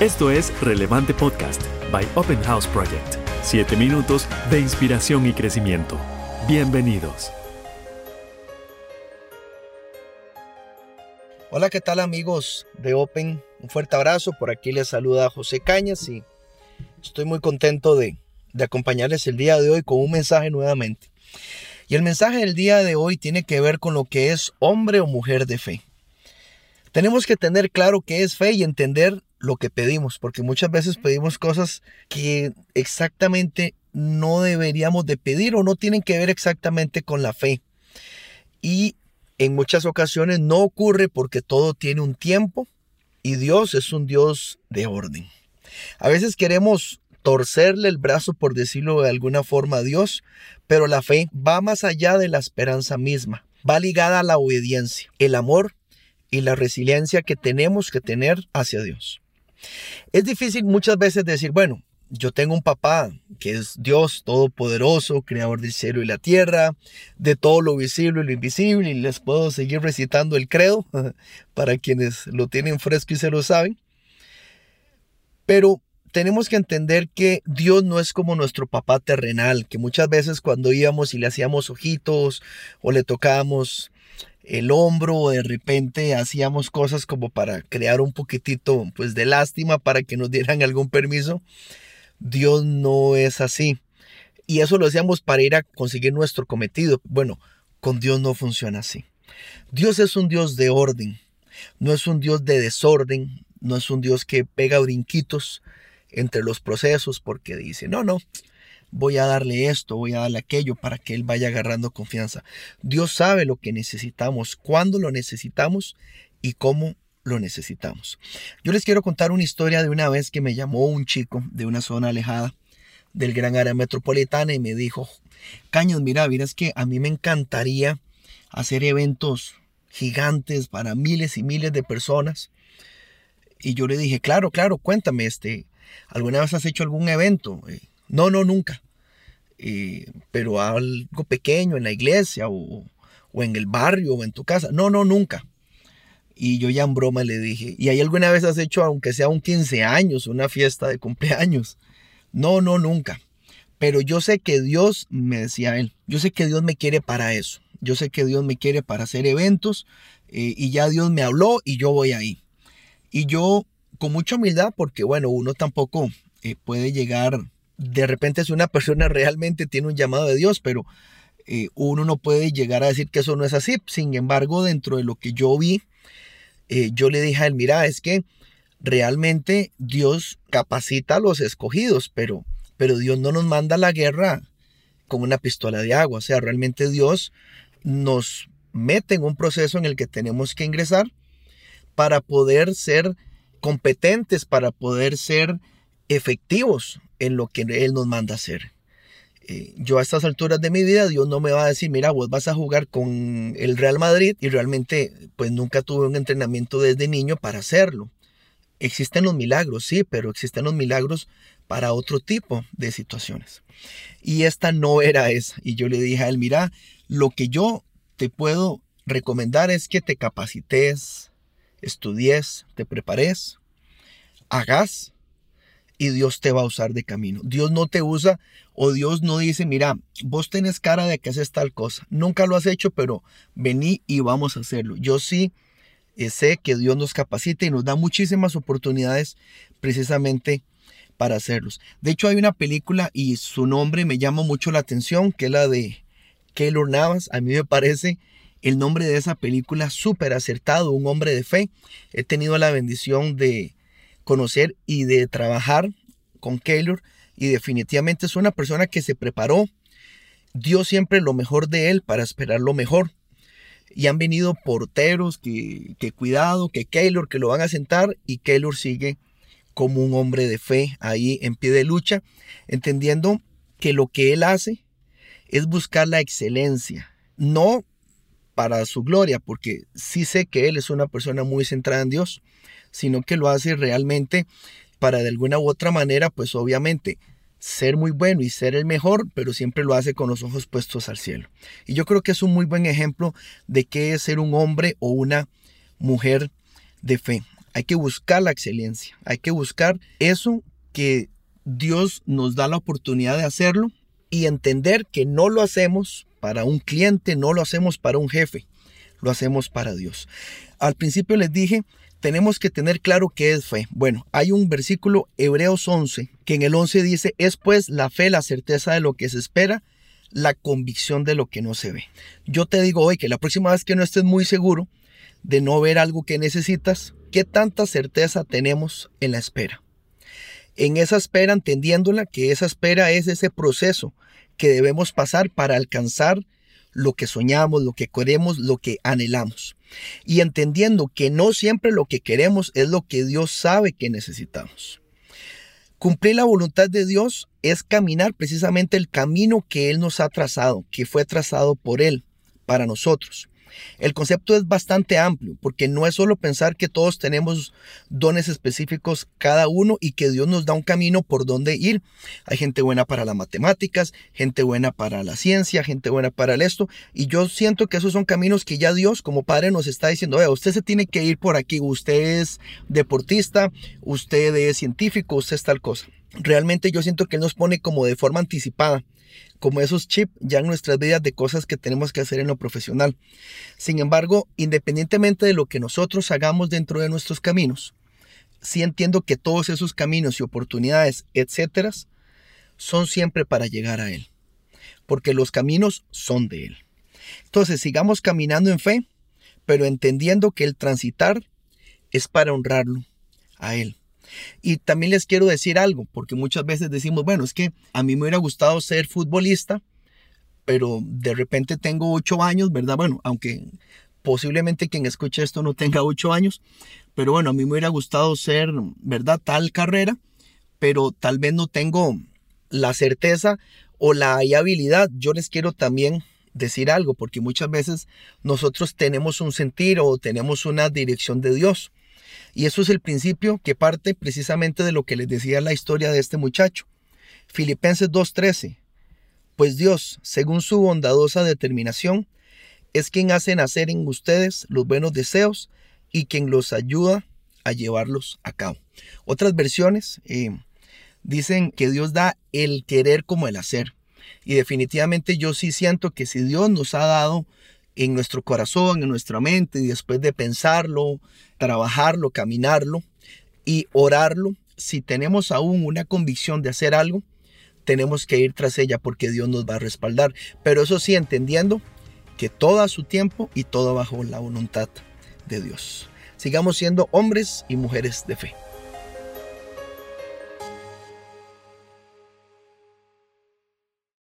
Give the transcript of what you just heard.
Esto es Relevante Podcast by Open House Project. Siete minutos de inspiración y crecimiento. Bienvenidos. Hola, ¿qué tal amigos de Open? Un fuerte abrazo. Por aquí les saluda José Cañas y estoy muy contento de, acompañarles el día de hoy con un mensaje nuevamente. Y el mensaje del día de hoy tiene que ver con lo que es hombre o mujer de fe. Tenemos que tener claro qué es fe y entender lo que pedimos, porque muchas veces pedimos cosas que exactamente no deberíamos de pedir o no tienen que ver exactamente con la fe. Y en muchas ocasiones no ocurre porque todo tiene un tiempo y Dios es un Dios de orden. A veces queremos torcerle el brazo, por decirlo de alguna forma, a Dios, pero la fe va más allá de la esperanza misma, va ligada a la obediencia, el amor y la resiliencia que tenemos que tener hacia Dios. Es difícil muchas veces decir, bueno, yo tengo un papá que es Dios Todopoderoso, creador del cielo y la tierra, de todo lo visible y lo invisible, y les puedo seguir recitando el credo para quienes lo tienen fresco y se lo saben. Pero tenemos que entender que Dios no es como nuestro papá terrenal, que muchas veces cuando íbamos y le hacíamos ojitos o le tocábamos el hombro o de repente hacíamos cosas como para crear un poquitito pues de lástima para que nos dieran algún permiso. Dios no es así. Y eso lo hacíamos para ir a conseguir nuestro cometido. Bueno, con Dios no funciona así. Dios es un Dios de orden, no es un Dios de desorden, no es un Dios que pega brinquitos entre los procesos porque dice, no, no, voy a darle esto, voy a darle aquello para que Él vaya agarrando confianza. Dios sabe lo que necesitamos, cuándo lo necesitamos y cómo lo necesitamos. Yo les quiero contar una historia de una vez que me llamó un chico de una zona alejada del gran área metropolitana y me dijo, Caños, mira, mira, es que a mí me encantaría hacer eventos gigantes para miles y miles de personas. Y yo le dije, claro, claro, cuéntame, este, ¿alguna vez has hecho algún evento? Eh, no, no, nunca. Eh, pero algo pequeño en la iglesia o, o, en el barrio o en tu casa. No, no, nunca. Y yo ya en broma le dije, ¿y hay alguna vez has hecho, aunque sea un 15 años, una fiesta de cumpleaños? No, no, nunca. Pero yo sé que Dios, me decía él, yo sé que Dios me quiere para eso. Yo sé que Dios me quiere para hacer eventos eh, y ya Dios me habló y yo voy ahí. Y yo, con mucha humildad, porque bueno, uno tampoco eh, puede llegar de repente si una persona realmente tiene un llamado de Dios, pero eh, uno no puede llegar a decir que eso no es así. Sin embargo, dentro de lo que yo vi, eh, yo le dije a él, mira, es que realmente Dios capacita a los escogidos, pero, pero Dios no nos manda la guerra con una pistola de agua. O sea, realmente Dios nos mete en un proceso en el que tenemos que ingresar para poder ser competentes, para poder ser efectivos en lo que Él nos manda hacer. Eh, yo a estas alturas de mi vida, Dios no me va a decir, mira, vos vas a jugar con el Real Madrid y realmente pues nunca tuve un entrenamiento desde niño para hacerlo. Existen los milagros, sí, pero existen los milagros para otro tipo de situaciones. Y esta no era esa. Y yo le dije a él, mira, lo que yo te puedo recomendar es que te capacites, estudies, te prepares, hagas y Dios te va a usar de camino. Dios no te usa o Dios no dice, mira, vos tenés cara de que haces tal cosa. Nunca lo has hecho, pero vení y vamos a hacerlo. Yo sí eh, sé que Dios nos capacita y nos da muchísimas oportunidades precisamente para hacerlos. De hecho, hay una película y su nombre me llama mucho la atención, que es la de Keylor Navas. A mí me parece el nombre de esa película súper acertado, un hombre de fe. He tenido la bendición de conocer y de trabajar con Keylor y definitivamente es una persona que se preparó, dio siempre lo mejor de él para esperar lo mejor. Y han venido porteros que, que cuidado, que Keylor, que lo van a sentar y Keylor sigue como un hombre de fe ahí en pie de lucha, entendiendo que lo que él hace es buscar la excelencia, no para su gloria, porque sí sé que él es una persona muy centrada en Dios, sino que lo hace realmente para de alguna u otra manera, pues obviamente ser muy bueno y ser el mejor, pero siempre lo hace con los ojos puestos al cielo. Y yo creo que es un muy buen ejemplo de qué es ser un hombre o una mujer de fe. hay que buscar la excelencia, hay que buscar eso que Dios nos da la oportunidad de hacerlo y entender que no lo hacemos para un cliente, no lo hacemos para un jefe, lo hacemos para Dios. Al principio les dije, tenemos que tener claro qué es fe. Bueno, hay un versículo Hebreos 11, que en el 11 dice, es pues la fe, la certeza de lo que se espera, la convicción de lo que no se ve. Yo te digo hoy que la próxima vez que no estés muy seguro de no ver algo que necesitas, ¿qué tanta certeza tenemos en la espera? En esa espera, entendiéndola, que esa espera es ese proceso que debemos pasar para alcanzar lo que soñamos, lo que queremos, lo que anhelamos. Y entendiendo que no siempre lo que queremos es lo que Dios sabe que necesitamos. Cumplir la voluntad de Dios es caminar precisamente el camino que Él nos ha trazado, que fue trazado por Él para nosotros. El concepto es bastante amplio porque no es solo pensar que todos tenemos dones específicos cada uno y que Dios nos da un camino por donde ir. Hay gente buena para las matemáticas, gente buena para la ciencia, gente buena para esto y yo siento que esos son caminos que ya Dios como Padre nos está diciendo, Vea, usted se tiene que ir por aquí, usted es deportista, usted es científico, usted es tal cosa. Realmente yo siento que Él nos pone como de forma anticipada como esos chips ya en nuestras vidas de cosas que tenemos que hacer en lo profesional. Sin embargo, independientemente de lo que nosotros hagamos dentro de nuestros caminos, sí entiendo que todos esos caminos y oportunidades, etcétera, son siempre para llegar a Él, porque los caminos son de Él. Entonces, sigamos caminando en fe, pero entendiendo que el transitar es para honrarlo a Él. Y también les quiero decir algo, porque muchas veces decimos, bueno, es que a mí me hubiera gustado ser futbolista, pero de repente tengo ocho años, ¿verdad? Bueno, aunque posiblemente quien escuche esto no tenga ocho años, pero bueno, a mí me hubiera gustado ser, ¿verdad? Tal carrera, pero tal vez no tengo la certeza o la habilidad. Yo les quiero también decir algo, porque muchas veces nosotros tenemos un sentir o tenemos una dirección de Dios. Y eso es el principio que parte precisamente de lo que les decía la historia de este muchacho. Filipenses 2.13. Pues Dios, según su bondadosa determinación, es quien hace nacer en ustedes los buenos deseos y quien los ayuda a llevarlos a cabo. Otras versiones eh, dicen que Dios da el querer como el hacer. Y definitivamente yo sí siento que si Dios nos ha dado en nuestro corazón, en nuestra mente, y después de pensarlo, trabajarlo, caminarlo y orarlo, si tenemos aún una convicción de hacer algo, tenemos que ir tras ella porque Dios nos va a respaldar. Pero eso sí, entendiendo que todo a su tiempo y todo bajo la voluntad de Dios. Sigamos siendo hombres y mujeres de fe.